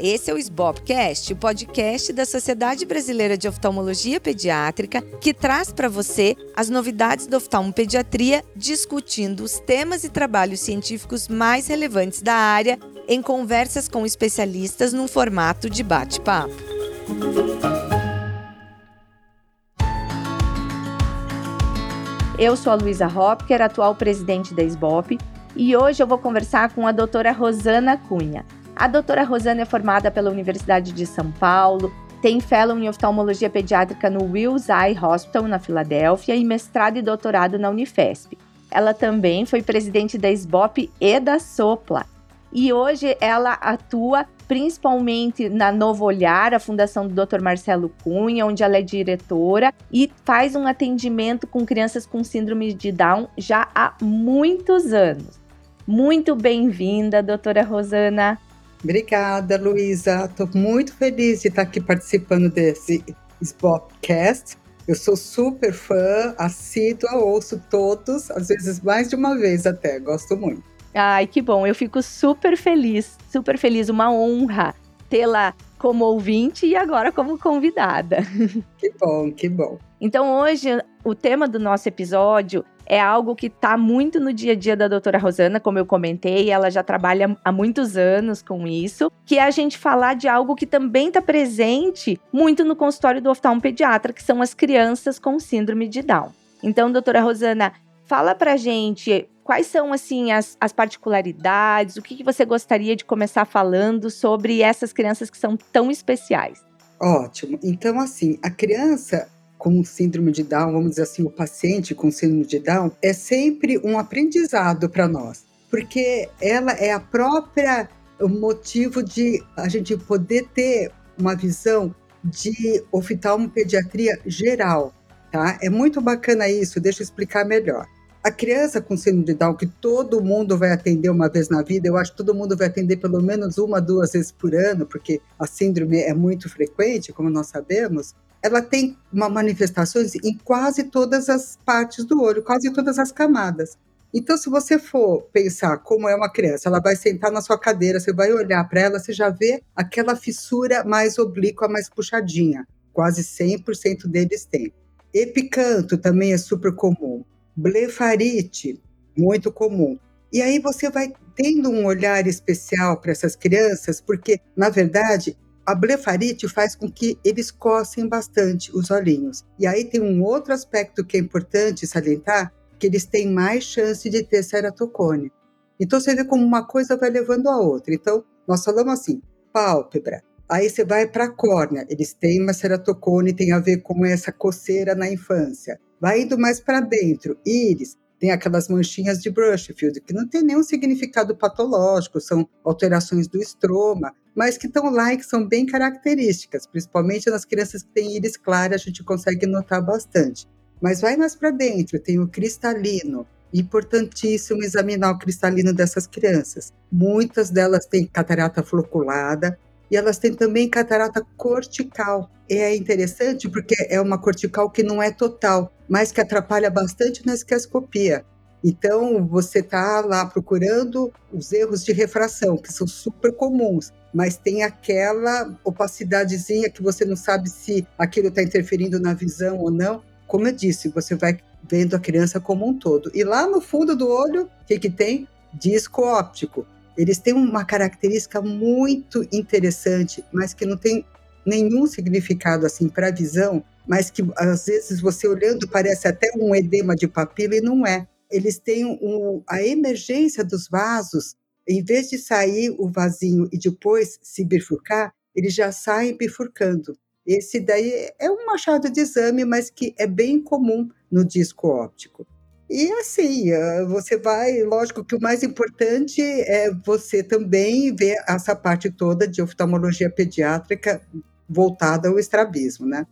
Esse é o SBOPcast, o podcast da Sociedade Brasileira de Oftalmologia Pediátrica, que traz para você as novidades da oftalmopediatria, discutindo os temas e trabalhos científicos mais relevantes da área em conversas com especialistas num formato de bate-papo. Eu sou a Luísa Hopker, atual presidente da SBOP, e hoje eu vou conversar com a doutora Rosana Cunha. A doutora Rosana é formada pela Universidade de São Paulo, tem fellow em oftalmologia pediátrica no Wills Eye Hospital, na Filadélfia, e mestrado e doutorado na Unifesp. Ela também foi presidente da SBOP e da SOPLA. E hoje ela atua principalmente na Novo Olhar, a fundação do Dr. Marcelo Cunha, onde ela é diretora e faz um atendimento com crianças com síndrome de Down já há muitos anos. Muito bem-vinda, doutora Rosana. Obrigada, Luísa. Estou muito feliz de estar aqui participando desse Spotcast. Eu sou super fã, assídua, ouço todos, às vezes mais de uma vez até, gosto muito. Ai, que bom, eu fico super feliz, super feliz, uma honra tê-la como ouvinte e agora como convidada. Que bom, que bom. Então hoje o tema do nosso episódio é algo que está muito no dia a dia da doutora Rosana, como eu comentei, ela já trabalha há muitos anos com isso, que é a gente falar de algo que também está presente muito no consultório do oftalmopediatra, que são as crianças com síndrome de Down. Então, doutora Rosana, fala pra gente quais são assim as, as particularidades, o que, que você gostaria de começar falando sobre essas crianças que são tão especiais. Ótimo. Então, assim, a criança com síndrome de Down, vamos dizer assim, o paciente com síndrome de Down, é sempre um aprendizado para nós, porque ela é a própria motivo de a gente poder ter uma visão de oftalmopediatria geral, tá? É muito bacana isso, deixa eu explicar melhor. A criança com síndrome de Down, que todo mundo vai atender uma vez na vida, eu acho que todo mundo vai atender pelo menos uma, duas vezes por ano, porque a síndrome é muito frequente, como nós sabemos ela tem uma manifestações em quase todas as partes do olho, quase todas as camadas. Então, se você for pensar como é uma criança, ela vai sentar na sua cadeira, você vai olhar para ela, você já vê aquela fissura mais oblíqua, mais puxadinha. Quase 100% deles têm. Epicanto também é super comum. Blefarite, muito comum. E aí você vai tendo um olhar especial para essas crianças, porque, na verdade, a blefarite faz com que eles cocem bastante os olhinhos. E aí tem um outro aspecto que é importante salientar, que eles têm mais chance de ter ceratocone. Então você vê como uma coisa vai levando a outra. Então, nós falamos assim, pálpebra. Aí você vai para a córnea, eles têm uma ceratocone, tem a ver com essa coceira na infância. Vai indo mais para dentro, íris, tem aquelas manchinhas de Brushfield, que não tem nenhum significado patológico, são alterações do estroma, mas que estão lá e que são bem características, principalmente nas crianças que têm íris clara, a gente consegue notar bastante. Mas vai mais para dentro, tem o cristalino, importantíssimo examinar o cristalino dessas crianças. Muitas delas têm catarata floculada, e elas têm também catarata cortical. É interessante porque é uma cortical que não é total, mas que atrapalha bastante na esquiascopia. Então, você está lá procurando os erros de refração, que são super comuns, mas tem aquela opacidadezinha que você não sabe se aquilo está interferindo na visão ou não. Como eu disse, você vai vendo a criança como um todo. E lá no fundo do olho, o que, que tem? Disco óptico eles têm uma característica muito interessante, mas que não tem nenhum significado assim para a visão, mas que às vezes você olhando parece até um edema de papila e não é. Eles têm um, a emergência dos vasos, em vez de sair o vasinho e depois se bifurcar, eles já saem bifurcando. Esse daí é um machado de exame, mas que é bem comum no disco óptico. E assim, você vai, lógico que o mais importante é você também ver essa parte toda de oftalmologia pediátrica voltada ao estrabismo, né?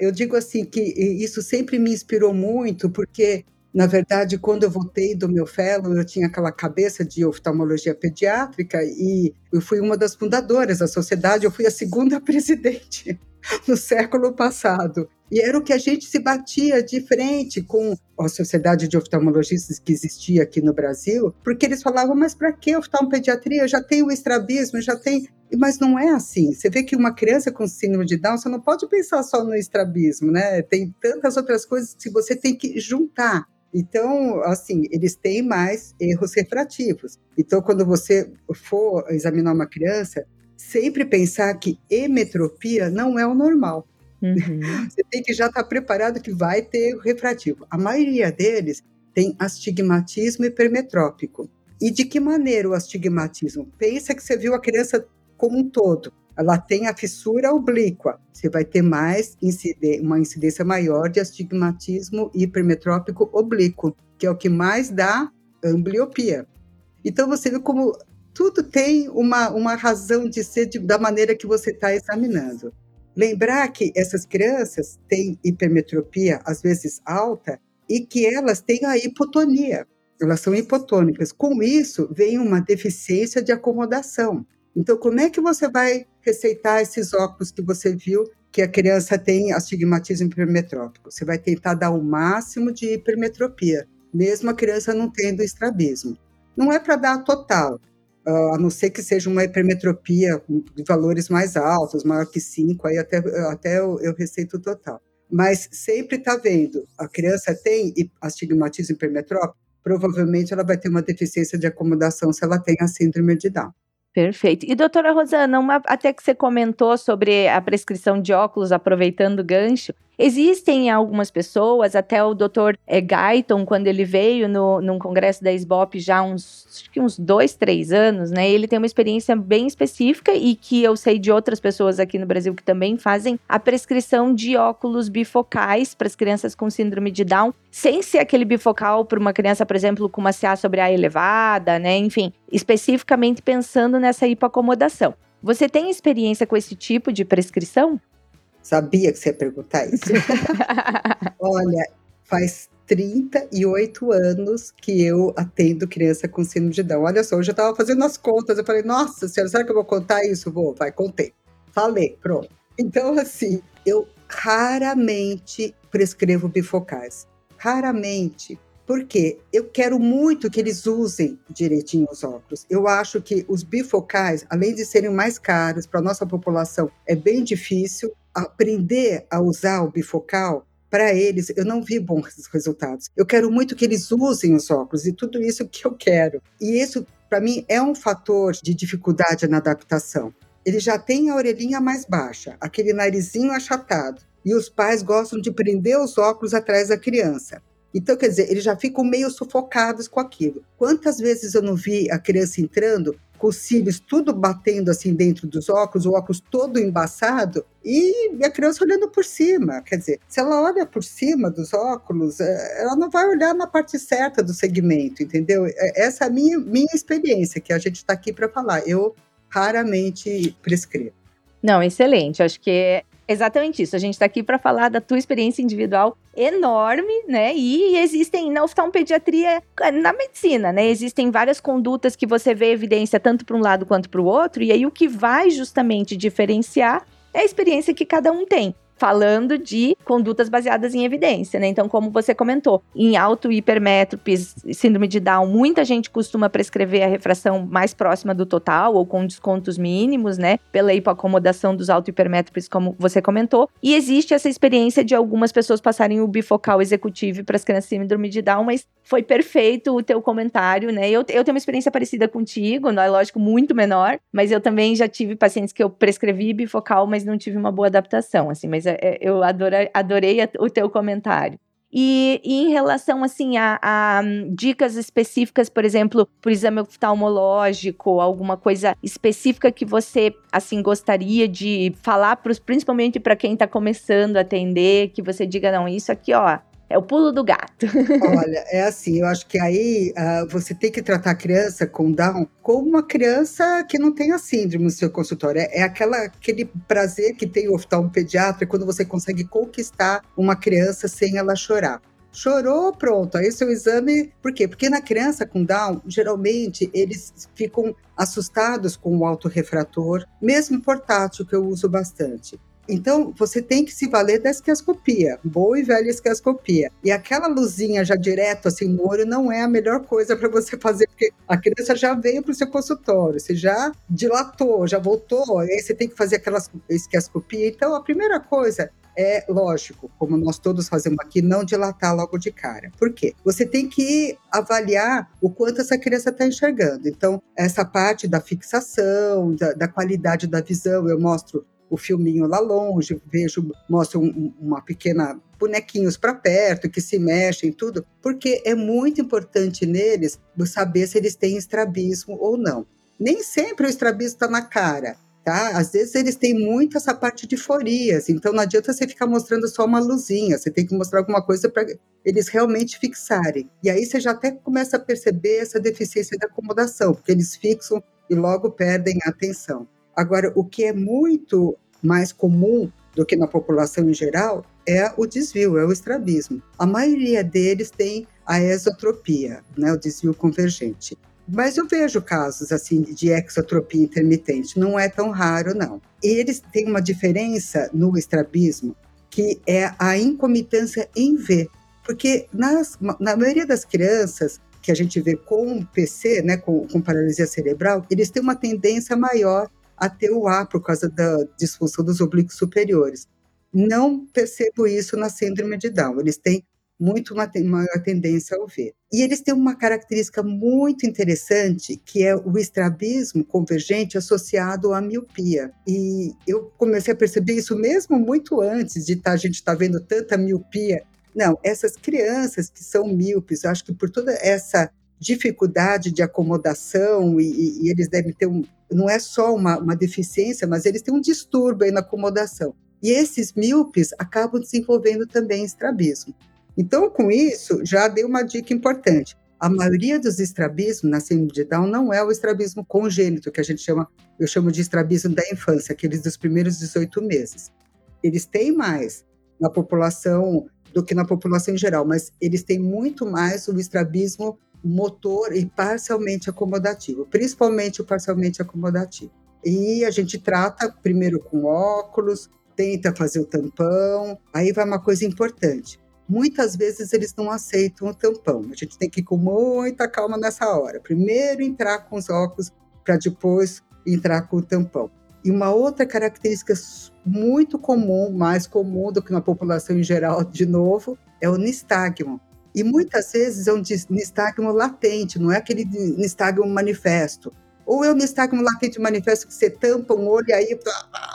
Eu digo assim que isso sempre me inspirou muito, porque na verdade, quando eu voltei do meu fellow, eu tinha aquela cabeça de oftalmologia pediátrica e eu fui uma das fundadoras da sociedade, eu fui a segunda presidente no século passado. E era o que a gente se batia de frente com a sociedade de oftalmologistas que existia aqui no Brasil, porque eles falavam, mas para que oftalmopediatria? Já tem o estrabismo, já tem Mas não é assim. Você vê que uma criança com síndrome de Down, você não pode pensar só no estrabismo, né? Tem tantas outras coisas que você tem que juntar. Então, assim, eles têm mais erros refrativos. Então, quando você for examinar uma criança, sempre pensar que hemetropia não é o normal. Uhum. Você tem que já estar preparado que vai ter refrativo. A maioria deles tem astigmatismo hipermetrópico. E de que maneira o astigmatismo? Pensa que você viu a criança como um todo. Ela tem a fissura oblíqua. Você vai ter mais uma incidência maior de astigmatismo hipermetrópico oblíquo, que é o que mais dá ambliopia. Então você vê como tudo tem uma, uma razão de ser de, da maneira que você está examinando. Lembrar que essas crianças têm hipermetropia, às vezes alta, e que elas têm a hipotonia. Elas são hipotônicas. Com isso, vem uma deficiência de acomodação. Então, como é que você vai receitar esses óculos que você viu que a criança tem astigmatismo hipermetrópico? Você vai tentar dar o máximo de hipermetropia, mesmo a criança não tendo estrabismo. Não é para dar total, uh, a não ser que seja uma hipermetropia de valores mais altos, maior que 5, aí até, até eu, eu receito total. Mas sempre está vendo, a criança tem astigmatismo hipermetrópico, provavelmente ela vai ter uma deficiência de acomodação se ela tem a síndrome de Down. Perfeito. E doutora Rosana, uma, até que você comentou sobre a prescrição de óculos, aproveitando o gancho, Existem algumas pessoas, até o Dr. Eh, Guyton, quando ele veio no, num congresso da SBOP já uns, acho que uns dois, três anos, né? Ele tem uma experiência bem específica e que eu sei de outras pessoas aqui no Brasil que também fazem a prescrição de óculos bifocais para as crianças com síndrome de Down, sem ser aquele bifocal para uma criança, por exemplo, com uma CA sobre A elevada, né? Enfim, especificamente pensando nessa hipoacomodação. Você tem experiência com esse tipo de prescrição? Sabia que você ia perguntar isso. Olha, faz 38 anos que eu atendo criança com síndrome de Down. Olha só, eu já estava fazendo as contas. Eu falei, nossa senhora, será que eu vou contar isso? Vou, vai, contei. Falei, pronto. Então, assim, eu raramente prescrevo bifocais. Raramente. Porque eu quero muito que eles usem direitinho os óculos. Eu acho que os bifocais, além de serem mais caros para a nossa população, é bem difícil aprender a usar o bifocal, para eles, eu não vi bons resultados. Eu quero muito que eles usem os óculos e tudo isso que eu quero. E isso, para mim, é um fator de dificuldade na adaptação. Ele já tem a orelhinha mais baixa, aquele narizinho achatado, e os pais gostam de prender os óculos atrás da criança. Então, quer dizer, eles já ficam meio sufocados com aquilo. Quantas vezes eu não vi a criança entrando com os cílios tudo batendo assim dentro dos óculos, o óculos todo embaçado, e a criança olhando por cima. Quer dizer, se ela olha por cima dos óculos, é, ela não vai olhar na parte certa do segmento, entendeu? É, essa é a minha, minha experiência, que a gente está aqui para falar. Eu raramente prescrevo. Não, excelente. Acho que Exatamente isso. A gente está aqui para falar da tua experiência individual enorme, né? E existem na oftalmopediatria, na medicina, né? Existem várias condutas que você vê evidência tanto para um lado quanto para o outro, e aí o que vai justamente diferenciar é a experiência que cada um tem falando de condutas baseadas em evidência, né? Então, como você comentou, em auto hipermétropes, síndrome de Down, muita gente costuma prescrever a refração mais próxima do total ou com descontos mínimos, né? Pela hipoacomodação dos auto hipermétropes, como você comentou. E existe essa experiência de algumas pessoas passarem o bifocal executivo para as crianças com síndrome de Down, mas foi perfeito o teu comentário, né? Eu, eu tenho uma experiência parecida contigo, não é lógico, muito menor, mas eu também já tive pacientes que eu prescrevi bifocal, mas não tive uma boa adaptação, assim, mas é, é, eu adorei, adorei o teu comentário. E, e, em relação assim a, a um, dicas específicas, por exemplo, por exame oftalmológico, alguma coisa específica que você assim gostaria de falar, pros, principalmente para quem está começando a atender, que você diga não, isso aqui, ó, é o pulo do gato. Olha, é assim, eu acho que aí uh, você tem que tratar a criança com Down como uma criança que não tem a síndrome no seu consultório. É, é aquela, aquele prazer que tem o oftalmopediatra quando você consegue conquistar uma criança sem ela chorar. Chorou, pronto. Aí seu exame. Por quê? Porque na criança com Down, geralmente eles ficam assustados com o autorrefrator, mesmo portátil, que eu uso bastante. Então, você tem que se valer da esquiascopia, boa e velha esquiascopia. E aquela luzinha já direto assim no olho não é a melhor coisa para você fazer, porque a criança já veio para o seu consultório, você já dilatou, já voltou, aí você tem que fazer aquela esquiascopia. Então, a primeira coisa é lógico, como nós todos fazemos aqui, não dilatar logo de cara. Por quê? Você tem que avaliar o quanto essa criança está enxergando. Então, essa parte da fixação, da, da qualidade da visão, eu mostro o filminho lá longe, vejo, mostro um, uma pequena bonequinhos para perto que se mexem, tudo, porque é muito importante neles saber se eles têm estrabismo ou não. Nem sempre o estrabismo está na cara, tá? Às vezes eles têm muito essa parte de forias, então não adianta você ficar mostrando só uma luzinha, você tem que mostrar alguma coisa para eles realmente fixarem. E aí você já até começa a perceber essa deficiência de acomodação, porque eles fixam e logo perdem a atenção. Agora, o que é muito mais comum do que na população em geral é o desvio, é o estrabismo. A maioria deles tem a exotropia, né, o desvio convergente. Mas eu vejo casos assim de exotropia intermitente, não é tão raro não. E eles têm uma diferença no estrabismo que é a incomitância em V, porque nas, na maioria das crianças que a gente vê com PC, né, com, com paralisia cerebral, eles têm uma tendência maior a ter o A por causa da disfunção dos oblíquos superiores. Não percebo isso na síndrome de Down. Eles têm muito uma, uma tendência ao V. E eles têm uma característica muito interessante, que é o estrabismo convergente associado à miopia. E eu comecei a perceber isso mesmo muito antes de tá, a gente estar tá vendo tanta miopia. Não, essas crianças que são míopes, acho que por toda essa dificuldade de acomodação e, e eles devem ter um, não é só uma, uma deficiência, mas eles têm um distúrbio na acomodação. E esses míopes acabam desenvolvendo também estrabismo. Então, com isso, já dei uma dica importante. A maioria dos estrabismos na síndrome de Down não é o estrabismo congênito, que a gente chama, eu chamo de estrabismo da infância, aqueles dos primeiros 18 meses. Eles têm mais na população do que na população em geral, mas eles têm muito mais o estrabismo motor e parcialmente acomodativo, principalmente o parcialmente acomodativo. E a gente trata primeiro com óculos, tenta fazer o tampão, aí vai uma coisa importante. Muitas vezes eles não aceitam o tampão. A gente tem que ir com muita calma nessa hora. Primeiro entrar com os óculos para depois entrar com o tampão. E uma outra característica muito comum, mais comum do que na população em geral, de novo, é o nistagmo. E muitas vezes é um nistagmo latente, não é aquele nistagmo manifesto. Ou é o nistagmo latente manifesto que você tampa um olho e aí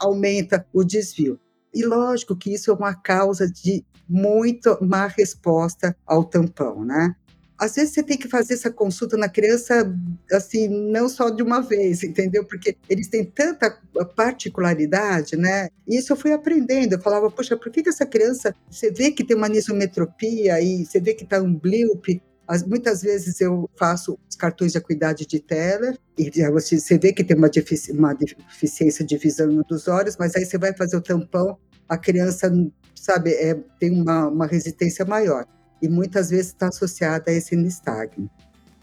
aumenta o desvio. E lógico que isso é uma causa de muito má resposta ao tampão, né? Às vezes você tem que fazer essa consulta na criança, assim, não só de uma vez, entendeu? Porque eles têm tanta particularidade, né? E isso eu fui aprendendo. Eu falava, poxa, por que, que essa criança, você vê que tem uma nisometropia e você vê que está um blip, muitas vezes eu faço os cartões de acuidade de Teller e você vê que tem uma, defici uma deficiência de visão dos olhos, mas aí você vai fazer o tampão, a criança, sabe, é, tem uma, uma resistência maior e muitas vezes está associada a esse nistagmo.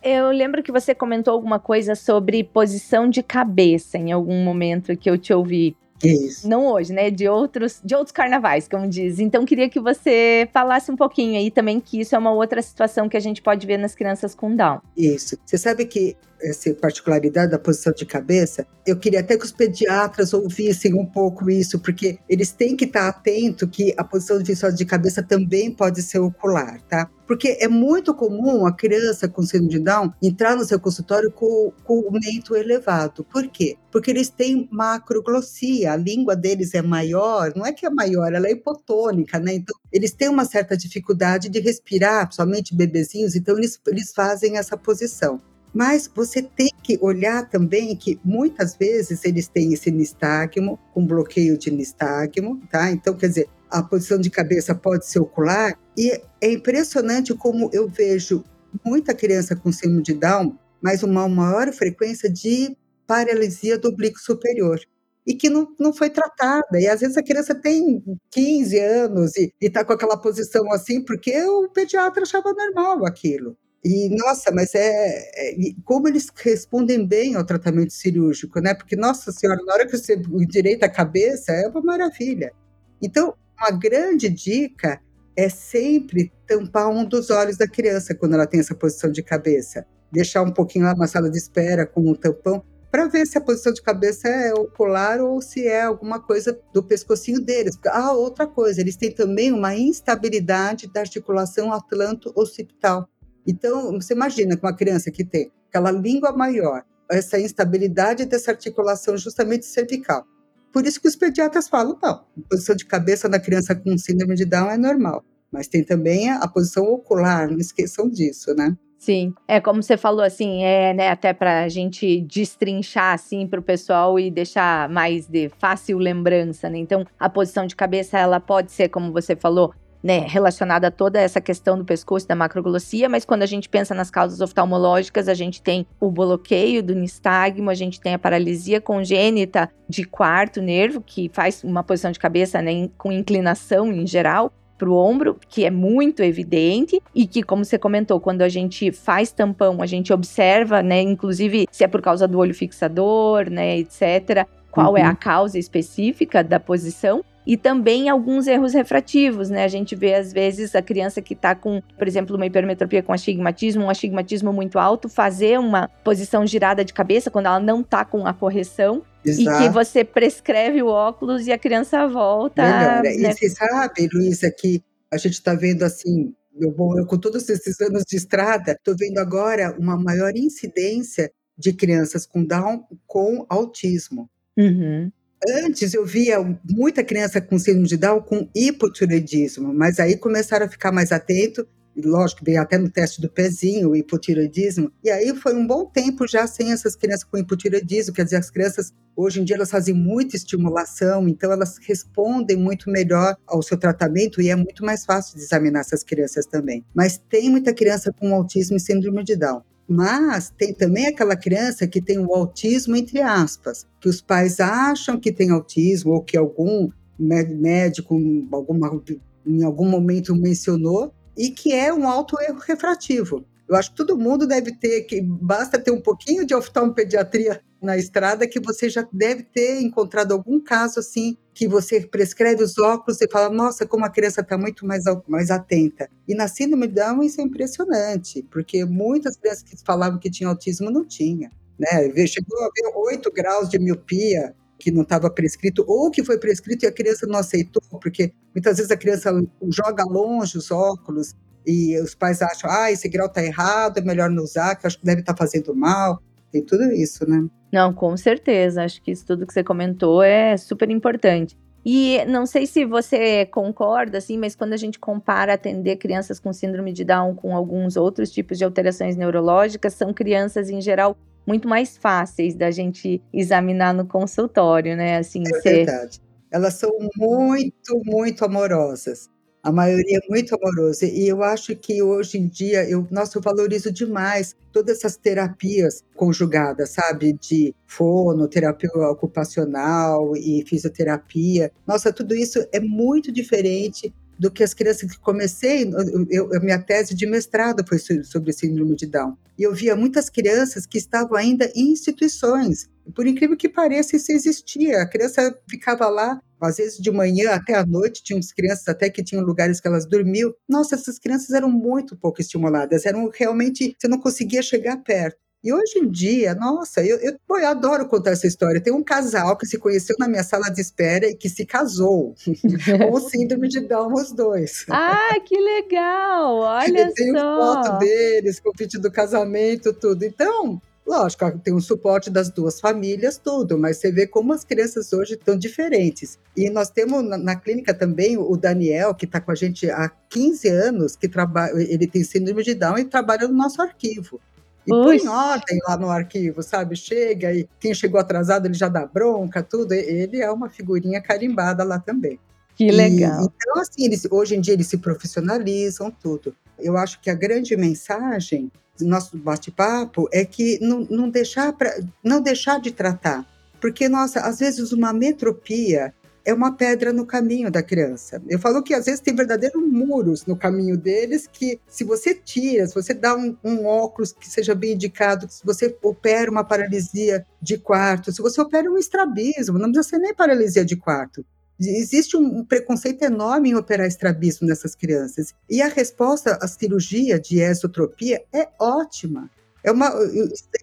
Eu lembro que você comentou alguma coisa sobre posição de cabeça em algum momento que eu te ouvi. Isso. Não hoje, né? De outros, de outros carnavais, como diz. Então, queria que você falasse um pouquinho aí também que isso é uma outra situação que a gente pode ver nas crianças com Down. Isso. Você sabe que essa particularidade da posição de cabeça, eu queria até que os pediatras ouvissem um pouco isso, porque eles têm que estar atentos que a posição visual de cabeça também pode ser ocular, tá? Porque é muito comum a criança com síndrome de Down entrar no seu consultório com, com o mento elevado. Por quê? Porque eles têm macroglossia, a língua deles é maior, não é que é maior, ela é hipotônica, né? Então, eles têm uma certa dificuldade de respirar, somente bebezinhos, então eles, eles fazem essa posição. Mas você tem que olhar também que muitas vezes eles têm esse nistagmo, com bloqueio de nistagmo, tá? Então, quer dizer, a posição de cabeça pode ser ocular, e é impressionante como eu vejo muita criança com síndrome de Down, mas uma maior frequência de paralisia do oblíquo superior e que não, não foi tratada. E às vezes a criança tem 15 anos e está com aquela posição assim, porque o pediatra achava normal aquilo. E, nossa, mas é, é, como eles respondem bem ao tratamento cirúrgico, né? Porque, nossa senhora, na hora que você endireita a cabeça, é uma maravilha. Então, uma grande dica é sempre tampar um dos olhos da criança quando ela tem essa posição de cabeça. Deixar um pouquinho lá na sala de espera com um tampão, para ver se a posição de cabeça é ocular ou se é alguma coisa do pescocinho deles. Ah, outra coisa, eles têm também uma instabilidade da articulação atlanto-occipital. Então, você imagina que uma criança que tem aquela língua maior, essa instabilidade dessa articulação justamente cervical. Por isso que os pediatras falam, não, posição de cabeça da criança com síndrome de Down é normal. Mas tem também a posição ocular, não esqueçam disso, né? Sim, é como você falou assim, é, né, até para a gente destrinchar assim para o pessoal e deixar mais de fácil lembrança, né? Então, a posição de cabeça ela pode ser, como você falou, né, relacionada a toda essa questão do pescoço da macroglossia, mas quando a gente pensa nas causas oftalmológicas, a gente tem o bloqueio do nistagmo, a gente tem a paralisia congênita de quarto nervo, que faz uma posição de cabeça né, com inclinação em geral, para o ombro, que é muito evidente e que, como você comentou, quando a gente faz tampão, a gente observa, né, inclusive se é por causa do olho fixador, né, etc., qual uhum. é a uhum. causa específica da posição e também alguns erros refrativos, né? A gente vê às vezes a criança que está com, por exemplo, uma hipermetropia com astigmatismo, um astigmatismo muito alto, fazer uma posição girada de cabeça quando ela não está com a correção Exato. E que você prescreve o óculos e a criança volta. Melhora. Né? E você sabe, Luísa, que a gente está vendo assim, eu, eu, com todos esses anos de estrada, estou vendo agora uma maior incidência de crianças com Down com autismo. Uhum. Antes eu via muita criança com síndrome de Down com hipotireoidismo, mas aí começaram a ficar mais atento lógico, veio até no teste do pezinho, o hipotiroidismo, e aí foi um bom tempo já sem essas crianças com hipotiroidismo, quer dizer, as crianças, hoje em dia, elas fazem muita estimulação, então elas respondem muito melhor ao seu tratamento e é muito mais fácil de examinar essas crianças também. Mas tem muita criança com autismo e síndrome de Down. Mas tem também aquela criança que tem o autismo, entre aspas, que os pais acham que tem autismo ou que algum médico alguma, em algum momento mencionou, e que é um alto erro refrativo. Eu acho que todo mundo deve ter, que basta ter um pouquinho de oftalmopediatria na estrada que você já deve ter encontrado algum caso assim que você prescreve os óculos e fala, nossa, como a criança está muito mais, mais atenta. E na síndrome de Down isso é impressionante, porque muitas crianças que falavam que tinham autismo não tinha. Né? Chegou a ver 8 graus de miopia que não estava prescrito, ou que foi prescrito e a criança não aceitou, porque muitas vezes a criança joga longe os óculos e os pais acham, ah, esse grau está errado, é melhor não usar, que acho que deve estar tá fazendo mal. Tem tudo isso, né? Não, com certeza. Acho que isso tudo que você comentou é super importante. E não sei se você concorda, assim, mas quando a gente compara atender crianças com síndrome de Down com alguns outros tipos de alterações neurológicas, são crianças em geral muito mais fáceis da gente examinar no consultório, né? Assim, é ser... verdade. Elas são muito, muito amorosas. A maioria é muito amorosa. E eu acho que hoje em dia, eu, nossa, eu valorizo demais todas essas terapias conjugadas, sabe? De fono, terapia ocupacional e fisioterapia. Nossa, tudo isso é muito diferente do que as crianças que comecei, eu, a minha tese de mestrado foi sobre síndrome de Down. E eu via muitas crianças que estavam ainda em instituições. Por incrível que pareça, isso existia. A criança ficava lá, às vezes de manhã até à noite, tinha uns crianças até que tinham lugares que elas dormiam. Nossa, essas crianças eram muito pouco estimuladas, eram realmente, você não conseguia chegar perto. E hoje em dia, nossa, eu, eu, eu, adoro contar essa história. Tem um casal que se conheceu na minha sala de espera e que se casou com o síndrome de Down, os dois. Ah, que legal! Olha eu tenho só. foto deles, convite do casamento, tudo. Então, lógico, tem um suporte das duas famílias, tudo, mas você vê como as crianças hoje estão diferentes. E nós temos na, na clínica também o Daniel, que está com a gente há 15 anos, que trabalha, ele tem síndrome de Down e trabalha no nosso arquivo. E põe em ordem lá no arquivo, sabe? Chega e quem chegou atrasado ele já dá bronca, tudo. Ele é uma figurinha carimbada lá também. Que legal. E, então, assim, eles, hoje em dia eles se profissionalizam, tudo. Eu acho que a grande mensagem nosso bate-papo é que não, não, deixar pra, não deixar de tratar. Porque, nossa, às vezes uma metropia é uma pedra no caminho da criança. Eu falo que às vezes tem verdadeiros muros no caminho deles que, se você tira, se você dá um, um óculos que seja bem indicado, se você opera uma paralisia de quarto, se você opera um estrabismo, não precisa ser nem paralisia de quarto. Existe um preconceito enorme em operar estrabismo nessas crianças. E a resposta à cirurgia de esotropia é ótima. É uma,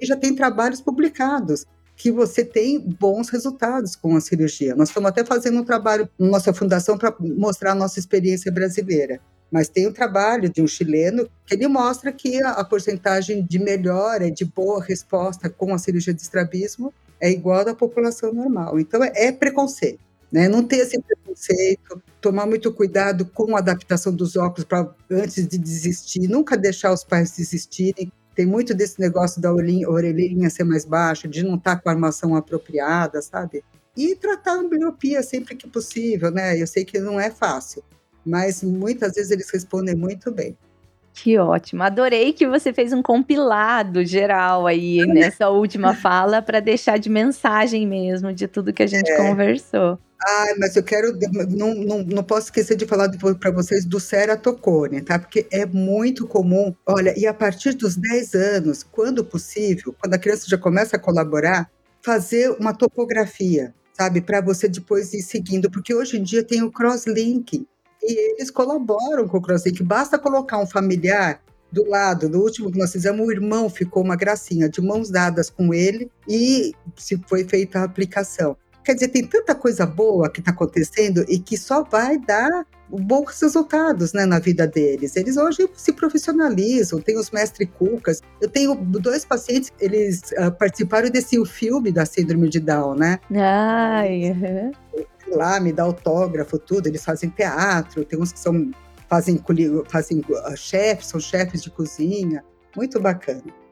já tem trabalhos publicados que você tem bons resultados com a cirurgia. Nós estamos até fazendo um trabalho na nossa fundação para mostrar a nossa experiência brasileira. Mas tem um trabalho de um chileno que ele mostra que a, a porcentagem de melhora, de boa resposta com a cirurgia de estrabismo é igual à da população normal. Então é, é preconceito. Né? Não ter esse preconceito, tomar muito cuidado com a adaptação dos óculos para antes de desistir, nunca deixar os pais desistirem, tem muito desse negócio da orelhinha ser mais baixa, de não estar tá com a armação apropriada, sabe? E tratar a ambliopia sempre que possível, né? Eu sei que não é fácil, mas muitas vezes eles respondem muito bem. Que ótimo. Adorei que você fez um compilado geral aí nessa última fala para deixar de mensagem mesmo de tudo que a gente é. conversou. Ah, mas eu quero. Não, não, não posso esquecer de falar para vocês do ceratocone, tá? Porque é muito comum. Olha, e a partir dos 10 anos, quando possível, quando a criança já começa a colaborar, fazer uma topografia, sabe? Para você depois ir seguindo. Porque hoje em dia tem o crosslink. E eles colaboram com o crosslink. Basta colocar um familiar do lado. No último que nós fizemos, o irmão ficou uma gracinha, de mãos dadas com ele, e se foi feita a aplicação. Quer dizer, tem tanta coisa boa que está acontecendo e que só vai dar bons resultados né, na vida deles. Eles hoje se profissionalizam, tem os mestre cucas. Eu tenho dois pacientes, eles uh, participaram desse filme da síndrome de Down, né? Ai, uhum. Lá, me dá autógrafo, tudo. Eles fazem teatro, tem uns que são, fazem, fazem uh, chefes, são chefes de cozinha. Muito bacana.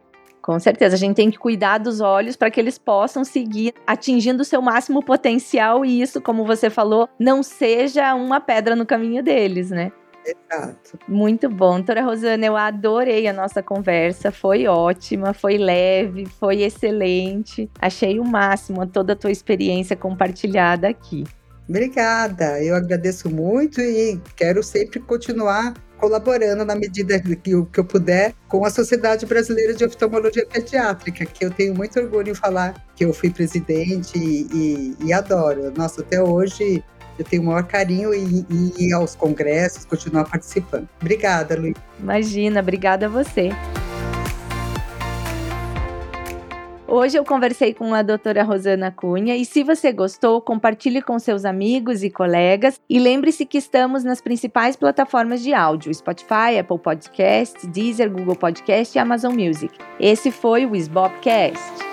Com certeza, a gente tem que cuidar dos olhos para que eles possam seguir atingindo o seu máximo potencial e isso, como você falou, não seja uma pedra no caminho deles, né? Exato. Muito bom. Doutora Rosana, eu adorei a nossa conversa. Foi ótima, foi leve, foi excelente. Achei o máximo toda a tua experiência compartilhada aqui. Obrigada, eu agradeço muito e quero sempre continuar colaborando na medida que eu, que eu puder com a Sociedade Brasileira de Oftalmologia Pediátrica, que eu tenho muito orgulho em falar que eu fui presidente e, e, e adoro. Nossa, até hoje eu tenho o maior carinho em ir aos congressos, continuar participando. Obrigada, Luiz. Imagina, obrigada a você. Hoje eu conversei com a doutora Rosana Cunha e se você gostou, compartilhe com seus amigos e colegas e lembre-se que estamos nas principais plataformas de áudio, Spotify, Apple Podcast, Deezer, Google Podcast e Amazon Music. Esse foi o Sbobcast.